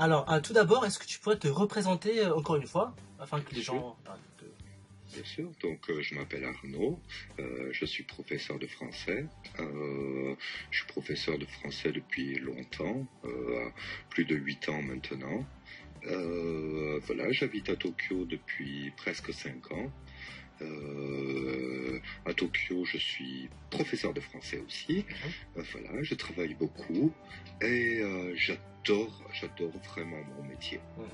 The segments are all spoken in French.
Alors, euh, tout d'abord, est-ce que tu pourrais te représenter euh, encore une fois, afin que les Bien gens... te- Bien sûr. Donc, euh, je m'appelle Arnaud. je suis professeur de français. Je suis professeur de français depuis longtemps, plus de 8 ans maintenant. Voilà, j'habite à Tokyo depuis presque 5 ans. Euh, à Tokyo, je suis professeur de français aussi. Euh, voilà, je travaille beaucoup et euh, j'adore, j'adore vraiment mon métier. Mhm.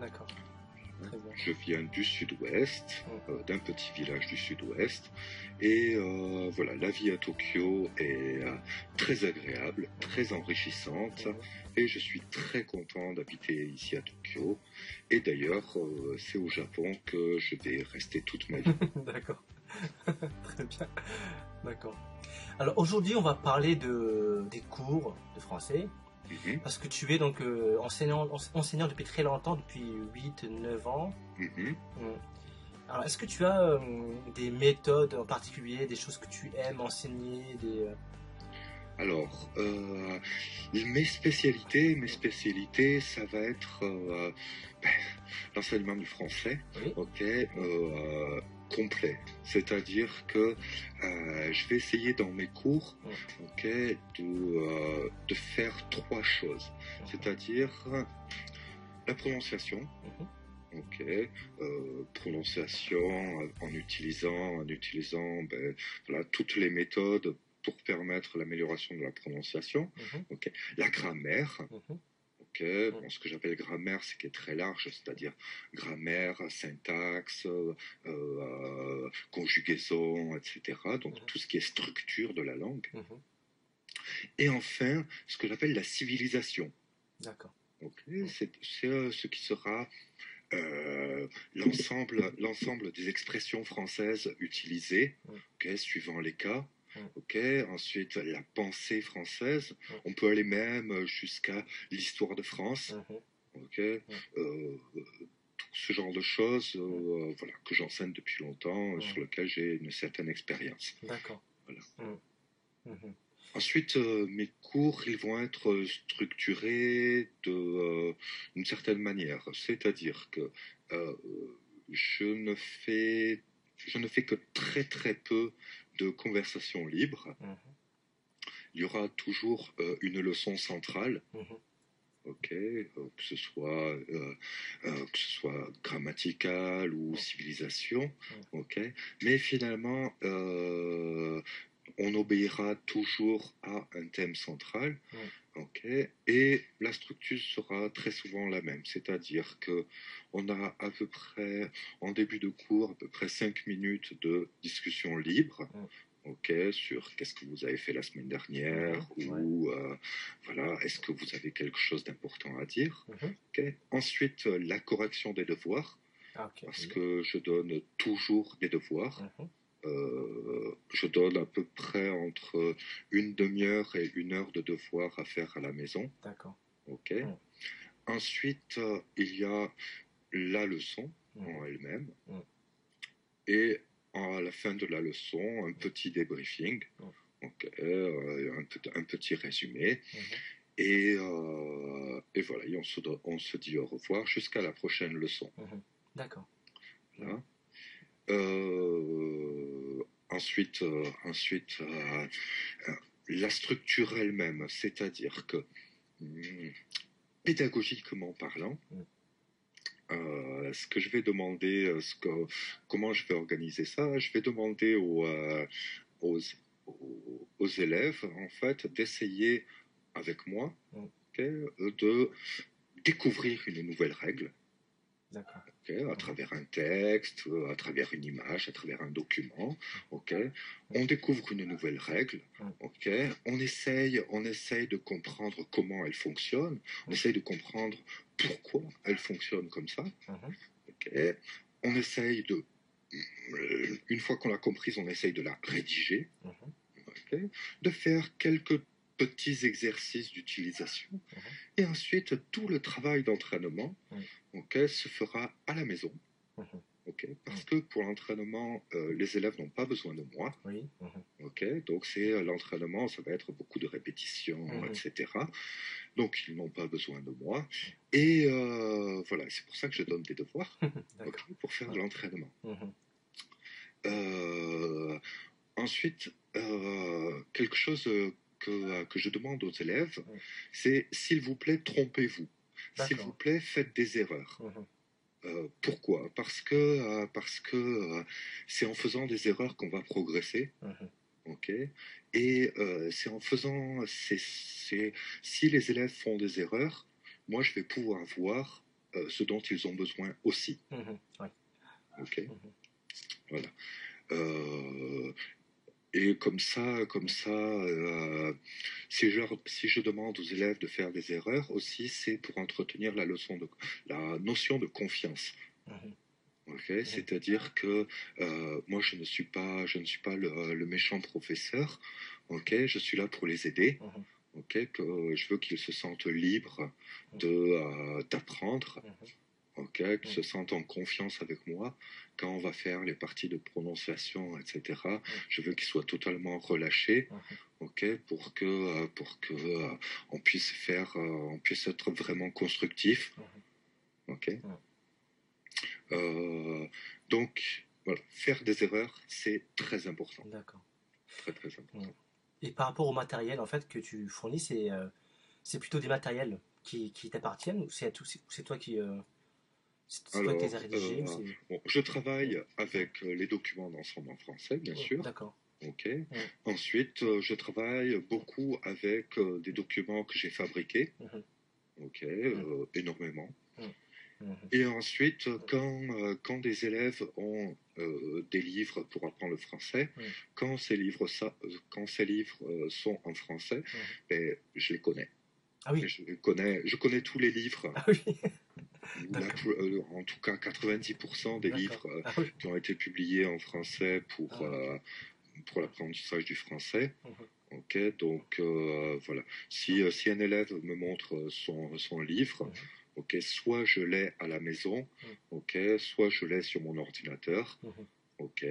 D'accord. Je viens du sud-ouest, euh, d'un petit village du sud-ouest. Et euh, voilà, la vie à Tokyo est très agréable, très enrichissante. Et je suis très content d'habiter ici à Tokyo. Et d'ailleurs, euh, c'est au Japon que je vais rester toute ma vie. D'accord. Très bien. D'accord. Alors aujourd'hui, on va parler de, des cours de français, Mhm, parce que tu es donc euh, enseignant, ense- enseignant depuis très longtemps, depuis 8-9 ans. mhm. Mm. Alors, est-ce que tu as euh, des méthodes en particulier, des choses que tu aimes enseigner, des... Alors, euh, mes spécialités, mes spécialités, ça va être euh, ben, l'enseignement du français. Oui. ok, euh, complet. C'est-à-dire que je vais essayer dans mes cours, ok, de, de faire trois choses. C'est-à-dire euh, la prononciation, Mhm. ok, euh, prononciation en utilisant, en utilisant ben, voilà, toutes les méthodes pour permettre l'amélioration de la prononciation. Mhm. La grammaire, Mhm. Bon, ce que j'appelle grammaire, c'est qui est très large, c'est-à-dire grammaire, syntaxe, euh, euh, conjugaison, etc. Donc Mhm. tout ce qui est structure de la langue. Mhm. Et enfin, ce que j'appelle la civilisation. D'accord. Ok, c'est c'est, euh, ce qui sera euh, l'ensemble des expressions françaises utilisées, Mhm. ok, suivant les cas. Mhm. Ok, ensuite la pensée française. Mhm. On peut aller même jusqu'à l'histoire de France. Mhm. ok Euh, euh, tout ce genre de choses euh, voilà, que j'enseigne depuis longtemps, euh, sur lequel j'ai une certaine expérience. D'accord. Voilà. Mm. Mhm. Ensuite, euh, mes cours, ils vont être structurés euh, d'une certaine manière. C'est-à-dire que euh, je, ne fais, je ne fais que très très peu de conversations libres. Mhm. Il y aura toujours euh, une leçon centrale. Mhm. ok, euh, que ce soit euh, que ce soit grammatical ou Ouais. civilisation, ok, mais finalement on obéira toujours à un thème central. Ok, et la structure sera très souvent la même, c'est-à-dire que on a à peu près en début de cours à peu près cinq minutes de discussion libre. Ok, sur qu'est-ce que vous avez fait la semaine dernière Ouais. ou euh, voilà, est-ce que vous avez quelque chose d'important à dire? Ok. Ensuite, la correction des devoirs, Ah, parce que je donne toujours des devoirs. Mhm. Je donne à peu près entre une demi-heure et une heure de devoirs à faire à la maison. D'accord. Ok. Mhm. Ensuite, euh, il y a la leçon Mhm. en elle-même. Mhm. Et à la fin de la leçon, un petit débriefing. Mhm. Ok. Euh, un, pe- un petit résumé. Et, euh, et voilà, et on, se, do- on se dit au revoir jusqu'à la prochaine leçon. D'accord. Voilà. Euh, ensuite, euh, ensuite euh, euh, la structure elle-même, c'est-à-dire que hum, pédagogiquement parlant, Mm. euh, ce que je vais demander, ce que, comment je vais organiser ça, je vais demander aux, aux, élèves en fait d'essayer avec moi Mm. de découvrir une nouvelle règle D'accord. ok, à travers un texte, euh, à travers une image, à travers un document. ok. On découvre une nouvelle règle. ok. On, essaye, on essaye de comprendre comment elle fonctionne. On essaye de comprendre pourquoi elle fonctionne comme ça. Mhm. ok. On essaye de... Une fois qu'on l'a comprise, on essaye de la rédiger. Mhm. ok, De faire quelques petits exercices d'utilisation. Mhm. Et ensuite, tout le travail d'entraînement Mhm. ok, se fera à la maison. Mhm. parce que pour l'entraînement, euh, les élèves n'ont pas besoin de moi. Oui. mhm. donc c'est euh, l'entraînement, ça va être beaucoup de répétitions, Mhm. etc. Donc ils n'ont pas besoin de moi. Et euh, voilà, c'est pour ça que je donne des devoirs pour faire de l'entraînement. Ensuite, quelque chose que, que je demande aux élèves, c'est s'il vous plaît, trompez-vous. S'il vous plaît, faites des erreurs. Mhm. Euh, pourquoi? Parce que euh, parce que euh, c'est en faisant des erreurs qu'on va progresser. Mhm. Ok? Et c'est en faisant, si les élèves font des erreurs, moi je vais pouvoir voir ce dont ils ont besoin aussi. Mhm. Ouais. Ok? Voilà. Et comme ça, comme ça, euh, si, je, si je demande aux élèves de faire des erreurs aussi, c'est pour entretenir la leçon de la notion de confiance. Mhm. Ok, c'est-à-dire que euh, moi je ne suis pas, je ne suis pas le, le méchant professeur. Ok, je suis là pour les aider. Mhm. Que je veux qu'ils se sentent libres de euh, d'apprendre. Ok, qu'ils se sentent en confiance avec moi quand on va faire les parties de prononciation, etc. Je veux qu'ils soient totalement relâchés. Ok, pour que euh, pour que euh, on puisse faire, euh, on puisse être vraiment constructif. Ok. Euh, donc voilà, faire des erreurs, c'est très important, D'accord. très très important. Et par rapport au matériel en fait que tu fournis, c'est c'est plutôt des matériels qui, qui t'appartiennent ou c'est toi qui euh, c'est c'est toi qui les as Alors, rédigés ou euh, Bon, je travaille avec euh, les documents d'ensemble en français, bien sûr. D'accord. Ok. Ensuite, euh, je travaille beaucoup avec des documents que j'ai fabriqués. Mhm. Ok, euh, énormément. Mhm. Et ensuite, quand, quand des élèves ont euh, des livres pour apprendre le français, Mhm. quand ces livres, ça, quand ces livres sont en français, ben, je les connais. Ah oui. Je connais, je connais tous les livres. Ah oui. Euh, en tout cas, 90% des livres euh, Ah oui. qui ont été publiés en français pour, Ah, euh, pour l'apprentissage du français. Mhm. Ok, donc euh, voilà. Si, euh, si un élève me montre son, son livre, Mhm. ok, soit je l'ai à la maison, Mhm. ok, soit je l'ai sur mon ordinateur, ok,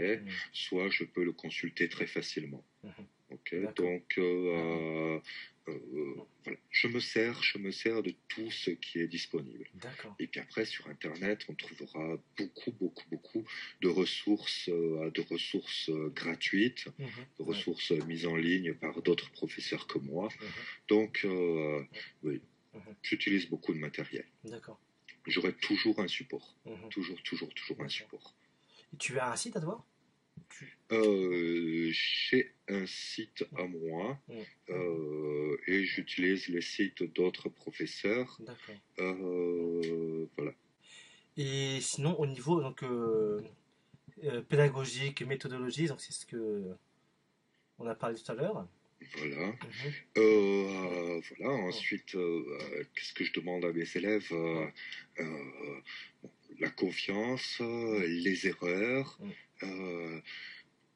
soit je peux le consulter très facilement. Ok, donc euh, voilà. je me sers, je me sers de tout ce qui est disponible. Et puis après, sur Internet, on trouvera beaucoup, beaucoup, beaucoup de ressources, euh, de ressources euh, gratuites, Mhm. de ressources euh, mises en ligne par d'autres professeurs que moi. Mhm. Donc, euh, oui, Mhm. j'utilise beaucoup de matériel. D'accord. J'aurai toujours un support. Toujours, toujours, toujours un support. Et tu as un site à Tu- Euh, J'ai un site à moi euh, et j'utilise les sites d'autres professeurs. D'accord. Euh, voilà. Et sinon, au niveau donc, pédagogique, méthodologie, donc c'est ce que on a parlé tout à l'heure. Voilà. Mhm. Euh, voilà. Ensuite, euh, euh, qu'est-ce que je demande à mes élèves Euh, bon, La confiance, euh, les erreurs. Mm.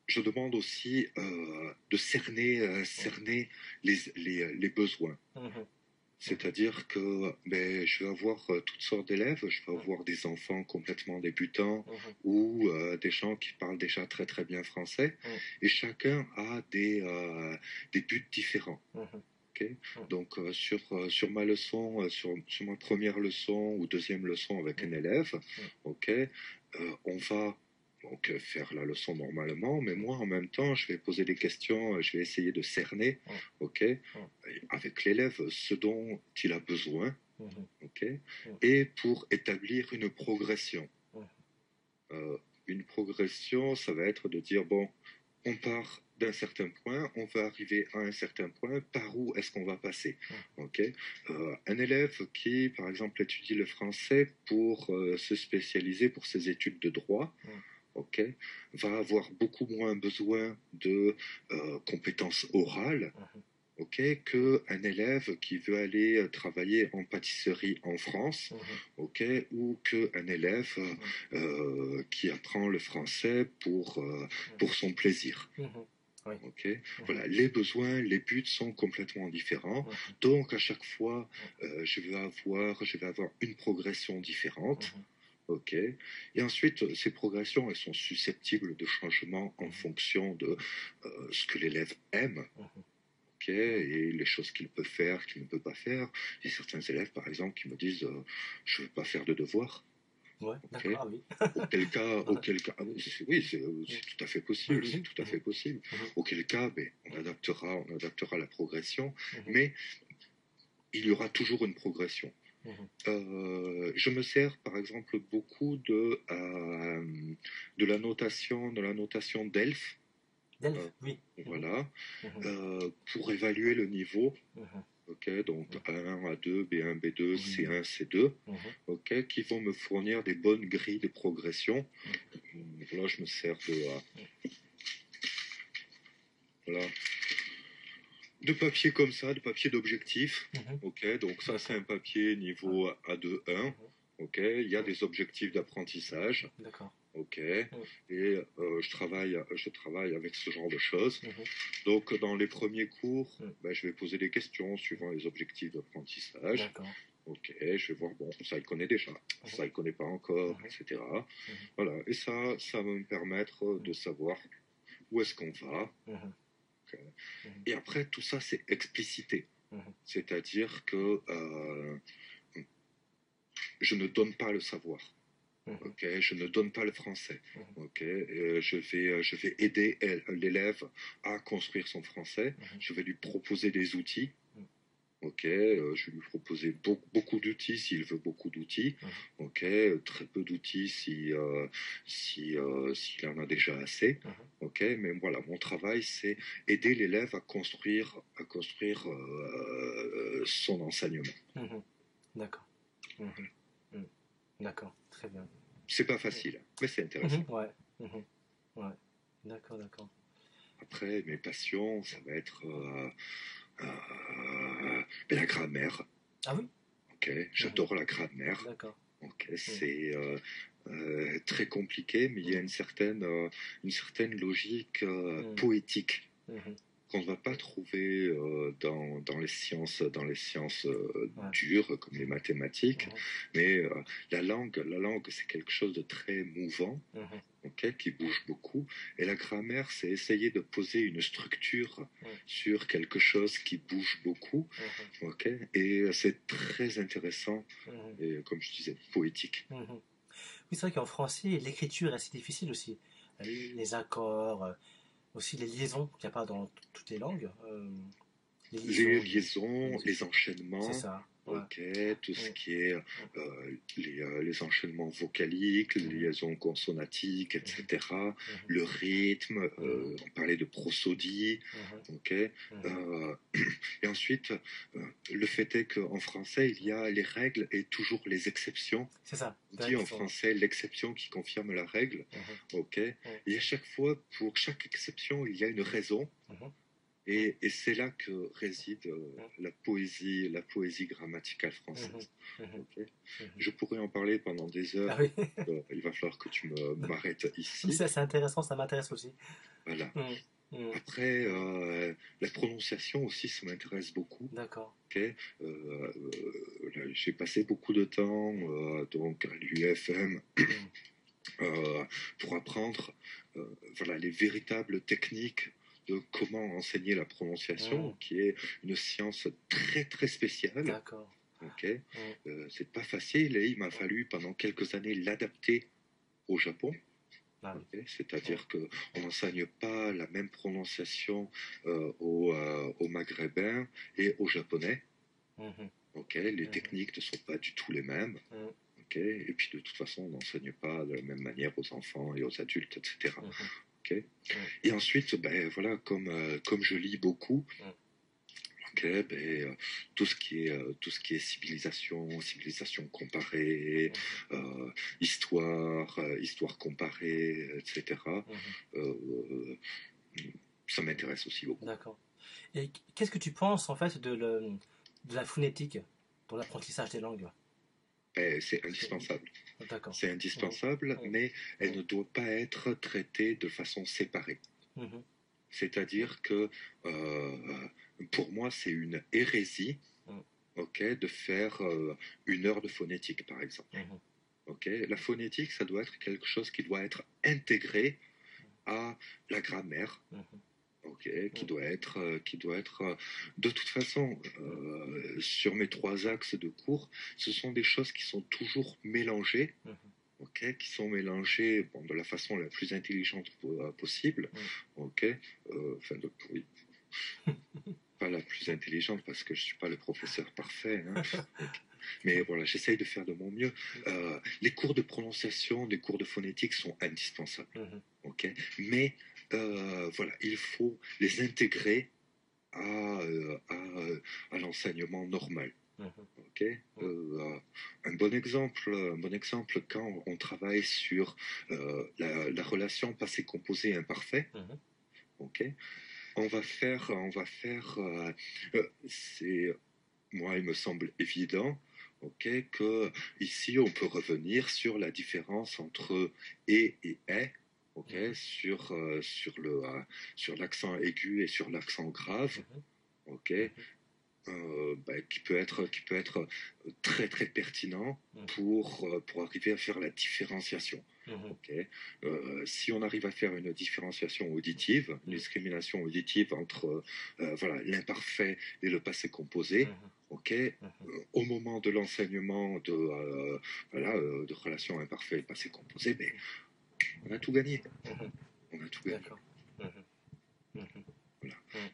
Je demande aussi de cerner, euh, cerner les, les, les besoins. Mhm. C'est-à-dire que ben, je vais avoir euh, toutes sortes d'élèves. Je vais avoir des enfants complètement débutants Mhm. ou euh, des gens qui parlent déjà très très bien français. Mm. Et chacun a des, euh, des buts différents. Mhm. Donc euh, sur, euh, sur ma leçon, euh, sur, sur ma première leçon ou deuxième leçon avec un élève, ok, on va donc euh, faire la leçon normalement, mais moi en même temps, je vais poser des questions, euh, je vais essayer de cerner, ok, et avec l'élève ce dont il a besoin, Mhm. ok, et pour établir une progression. Euh, une progression, ça va être de dire bon, on part d'un certain point, on va arriver à un certain point, par où est-ce qu'on va passer Ok. Euh, un élève qui, par exemple, étudie le français pour euh, se spécialiser pour ses études de droit, ok, va avoir beaucoup moins besoin de euh, compétences orales. ok, qu'un élève qui veut aller travailler en pâtisserie en France, ok, ou qu'un élève qui apprend le français pour, pour son plaisir. Ok, voilà, les besoins, les buts sont complètement différents. Donc à chaque fois, euh, je vais avoir, je vais avoir une progression différente. Ok. Et ensuite, ces progressions, elles sont susceptibles de changement en fonction de euh, ce que l'élève aime. Ok. Et les choses qu'il peut faire, qu'il ne peut pas faire. Il y a certains élèves, par exemple, qui me disent euh, Je ne veux pas faire de devoirs. Ouais, d'accord, oui. auquel cas, auquel cas, ah oui, c'est tout à fait possible, c'est tout à fait possible. Mhm. Auquel cas, ben, on adaptera, on adaptera la progression, Mhm. mais il y aura toujours une progression. Mhm. Euh, je me sers, par exemple, beaucoup de euh, de la notation, de la notation d'ELF, Delphes, Euh, oui. Mhm. voilà, Mhm. pour évaluer le niveau. Mhm. Ok, donc A1, A2, B1, B2, Oui. C1, C2. Mhm. ok, qui vont me fournir des bonnes grilles de progression. Là, je me sers de, voilà, de papier comme ça, de papier d'objectif. Mhm. Ok, donc ça, c'est un papier niveau A2-1. Ok, il y a des objectifs d'apprentissage. D'accord. Ok, et euh, je travaille, je travaille avec ce genre de choses. Mhm. Donc, dans les premiers cours, ben, je vais poser des questions suivant les objectifs d'apprentissage. D'accord. Ok, je vais voir, bon, ça il connaît déjà, ça il connaît pas encore, Mhm. etc. Voilà, et ça, ça va me permettre de savoir où est-ce qu'on va. Et après, tout ça, c'est explicité. Mhm. C'est-à-dire que euh, je ne donne pas le savoir. Mhm. Ok, je ne donne pas le français. Mhm. Ok, euh, je vais, je vais aider l'élève à construire son français. Je vais lui proposer des outils. Ok, euh, je vais lui proposer beau- beaucoup d'outils s'il veut beaucoup d'outils. Mhm. Ok, euh, très peu d'outils si euh, si euh, s'il en a déjà assez. Mhm. Ok, mais voilà, mon travail c'est aider l'élève à construire à construire son enseignement. Mhm. D'accord. Mhm. D'accord, très bien. C'est pas facile, mais c'est intéressant. Ouais. Ouais. D'accord, d'accord. Après, mes passions, ça va être euh, la grammaire. Ah oui? Ok, j'adore la grammaire. D'accord. Ok, c'est euh, euh, très compliqué, mais il y a une certaine, une certaine logique Mm. poétique Mhm. qu'on ne va pas trouver dans, dans les sciences, dans les sciences Ouais. dures comme les mathématiques. Mhm. Mais la langue, la langue, c'est quelque chose de très mouvant, Mhm. Ok, qui bouge beaucoup. Et la grammaire, c'est essayer de poser une structure Ouais. sur quelque chose qui bouge beaucoup, ok. Et c'est très intéressant Mhm. et, comme je disais, poétique. Mhm. Oui, c'est vrai qu'en français, l'écriture est assez difficile aussi. Les accords, euh, aussi les liaisons qu'il n'y a pas dans toutes les langues. euh, les liaisons, les enchaînements. C'est ça. ouais. Ok, tout ce qui est euh, les, euh, les enchaînements vocaliques, les liaisons consonatiques, etc. Le rythme, euh, on parlait de prosodie, Mhm. ok. Mhm. Et ensuite, le fait est qu'en français, il y a les règles et toujours les exceptions. C'est ça. On dit en français l'exception qui confirme la règle, Mhm. ok. Et à chaque fois, pour chaque exception, il y a une raison. Mhm. Et, et c'est là que réside euh, la poésie, la poésie grammaticale française. Mhm. ok Je pourrais en parler pendant des heures. Ah oui, Euh, il va falloir que tu m'arrêtes ici. c'est assez intéressant, ça m'intéresse aussi. Voilà. Mhm. Mhm. Après, euh, la prononciation aussi, ça m'intéresse beaucoup. D'accord. ok Euh, euh, là, J'ai passé beaucoup de temps donc à l'UFM Mhm. pour apprendre voilà, les véritables techniques de comment enseigner la prononciation, Mhm. qui est une science très très spéciale. D'accord. ok Euh, c'est pas facile et il m'a fallu pendant quelques années l'adapter au Japon. Ah oui. ok C'est-à-dire que on n'enseigne pas la même prononciation euh, aux, euh, aux Maghrébins et aux Japonais. Ok les Mhm. techniques ne sont pas du tout les mêmes. Mhm. ok et puis de toute façon, on n'enseigne pas de la même manière aux enfants et aux adultes, etc. Et ensuite, ben voilà, comme euh, comme je lis beaucoup. ben, euh, tout ce qui est euh, tout ce qui est civilisation, civilisation comparée, euh, histoire, histoire comparée, etc. euh, ça m'intéresse aussi beaucoup. D'accord. Et qu'est-ce que tu penses en fait de, le, de la phonétique dans l'apprentissage des langues? C'est indispensable. C'est indispensable, mais elle ne doit pas être traitée de façon séparée. Mhm. C'est-à-dire que euh, pour moi, c'est une hérésie Mm. de faire euh, une heure de phonétique, par exemple. Mhm. ok. La phonétique, ça doit être quelque chose qui doit être intégré à la grammaire. Mhm. ok, qui doit être, euh, qui doit être, euh, de toute façon, euh, sur mes trois axes de cours, ce sont des choses qui sont toujours mélangées, Mhm. ok, qui sont mélangées bon, de la façon la plus intelligente euh, possible, Mm. ok, euh, enfin, de- oui. pas la plus intelligente parce que je suis pas le professeur parfait, hein. mais voilà, j'essaye de faire de mon mieux. Euh, les cours de prononciation, les cours de phonétique sont indispensables Mhm. ok Mais euh, voilà, il faut les intégrer à, euh, à, euh, à l'enseignement normal. Mhm. ok? Euh, un bon exemple, un bon exemple quand on travaille sur euh, la, la relation passé composé imparfait. Mhm. ok? On va faire, on va faire. euh, c'est moi, il me semble évident. Ok, que ici on peut revenir sur la différence entre et et est, ok, Mhm. sur euh, sur le euh, sur l'accent aigu et sur l'accent grave, Mhm. ok, euh, bah, qui peut être qui peut être très très pertinent Mhm. pour pour arriver à faire la différenciation. Mhm. ok. Euh, si on arrive à faire une différenciation auditive, une Mhm. discrimination auditive entre euh, voilà l'imparfait et le passé composé, Mhm. ok, Mhm. euh, au moment de l'enseignement de, voilà, de relations imparfaites passé composé, ben, on a tout gagné. Mhm. On a tout gagné. D'accord. Mhm. Mhm.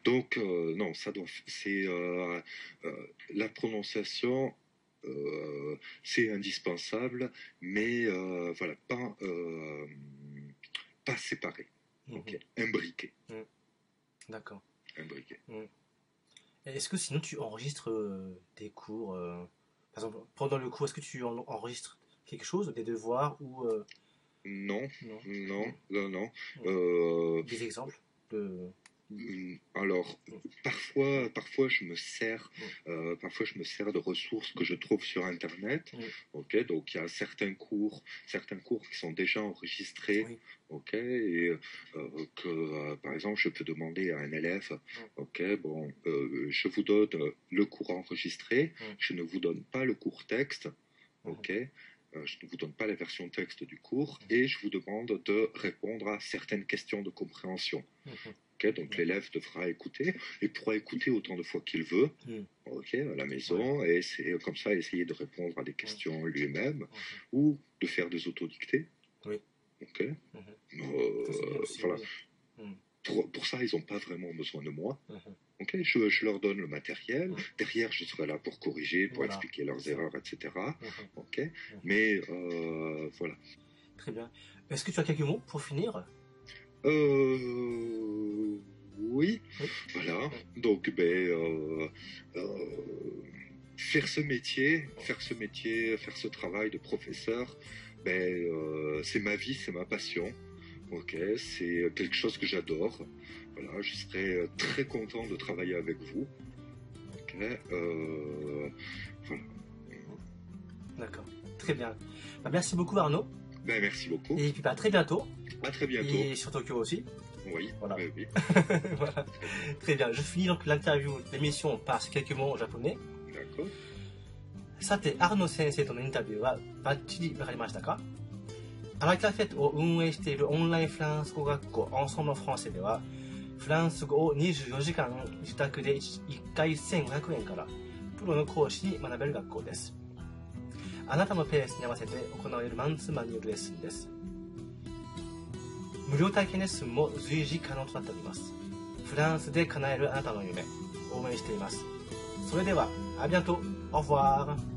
Donc, euh, non, ça doit, c'est euh, euh, la prononciation, c'est indispensable, mais voilà, pas, pas séparé, imbriqué, D'accord. imbriqué. Est-ce que sinon tu enregistres des cours Par exemple, pendant le cours, est-ce que tu en- enregistres quelque chose, des devoirs ou Non, non non, non. Euh, des exemples de... Mm, Alors, parfois, parfois je me sers, euh, parfois je me sers de ressources que je trouve sur Internet. Ok, donc il y a certains cours, certains cours qui sont déjà enregistrés. Oui. Ok, et euh, que euh, par exemple je peux demander à un élève. Ok, bon, je vous donne le cours enregistré. Je ne vous donne pas le cours texte. Ok. Euh, je ne vous donne pas la version texte du cours et je vous demande de répondre à certaines questions de compréhension. Mhm. Donc l'élève devra écouter et pourra écouter autant de fois qu'il veut, Mm. à la maison, et c'est comme ça essayer de répondre à des questions lui-même Mhm. ou de faire des autodictées. Oui. Ok. Mhm. Euh, voilà. Pour, pour ça, ils n'ont pas vraiment besoin de moi. Mhm. Ok, je, je leur donne le matériel. Mhm. Derrière, je serai là pour corriger, pour Voilà. expliquer leurs erreurs, etc. Mhm. Ok. Mais euh, voilà. Très bien. Est-ce que tu as quelques mots pour finir? Euh, oui, Oui. voilà. Donc, ben, euh, euh, faire ce métier, faire ce métier, faire ce travail de professeur, ben, c'est ma vie, c'est ma passion. Ok, c'est quelque chose que j'adore. Voilà, je serais très content de travailler avec vous. Ok, euh, voilà. D'accord. Très bien. Bah, merci beaucoup Arnaud. Ben, merci beaucoup. Et puis bah, à très bientôt. À très bientôt. Et sur Tokyo aussi. Oui, Voilà. ben oui. voilà. Très bien. Je finis donc l'interview, l'émission par ces quelques mots en japonais. D'accord. さて、アルノ先生とのインタビューはバッチリわかりましたか アラカフェットを運営しているオンラインフランス語学校アンソンのフランセでは、フランス語を24時間自宅で 1, 回1500円からプロの講師に学べる学校です。あなたのペースに合わせて行われるマンツーマンによるレッスンです。無料体験レッスンも随時可能となっております。フランスで叶えるあなたの夢、応援しています。それでは、アビアント、オフワー